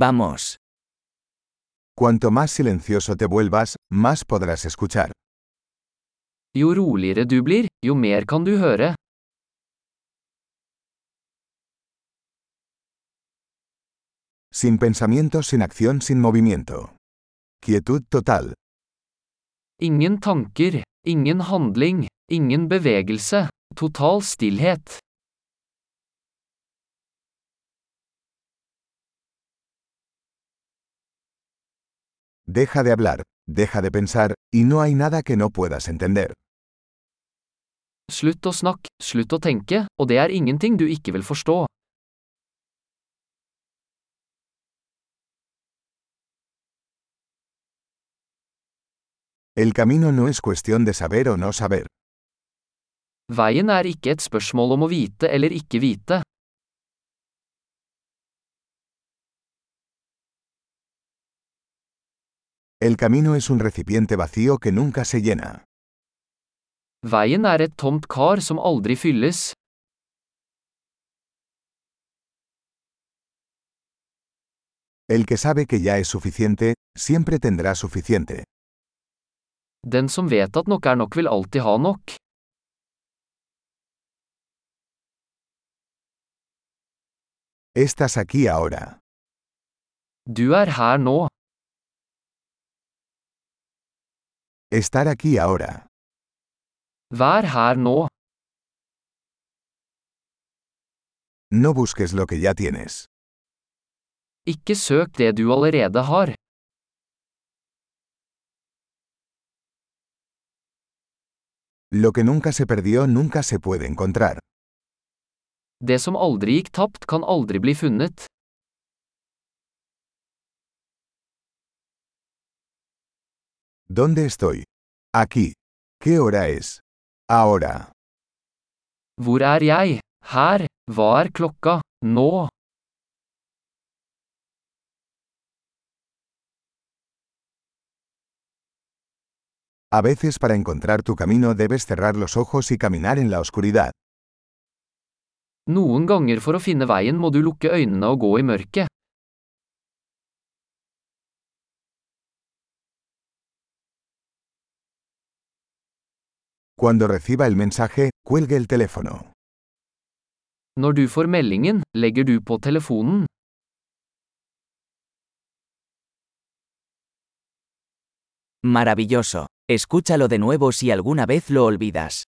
Vamos. Cuanto más silencioso te vuelvas, más podrás escuchar. Jo roligere du blir, jo mer kan du høre. Sin pensamiento, sin acción, sin movimiento. Quietud total. Ingen tanker, ingen handling, ingen bevegelse, total stillhet. Deja de hablar, deja de pensar, y no hay nada que no puedas entender. Slutt å snakke, slutt å tenke, og det er ingenting du ikke vil forstå. El camino no es cuestión de saber o no saber. Veien er ikke et spørsmål om å vite eller ikke vite. El camino es un recipiente vacío que nunca se llena. Veien er et tomt kar som aldri fylles. El que sabe que ya es suficiente, siempre tendrá suficiente. Den som vet at nok er nok vil alltid ha nok. Estás aquí ahora. Du er her nå. Estar aquí ahora. Vær her nå. No busques lo que ya tienes. Ikke søk det du allerede har. Lo que nunca se perdió nunca se puede encontrar. Det som aldri gikk tapt, kan aldri bli funnet. ¿Dónde estoy? Aquí. ¿Qué hora es? Ahora. Hvor er jeg? Her. Hva er klokka? Nå. A veces para encontrar tu camino debes cerrar los ojos y caminar en la oscuridad. Noen ganger for å finne veien må du lukke øynene og gå i mørket. Cuando reciba el mensaje, cuelgue el teléfono. Når du får meldingen, legger du på telefonen. Maravilloso. Escúchalo de nuevo si alguna vez lo olvidas.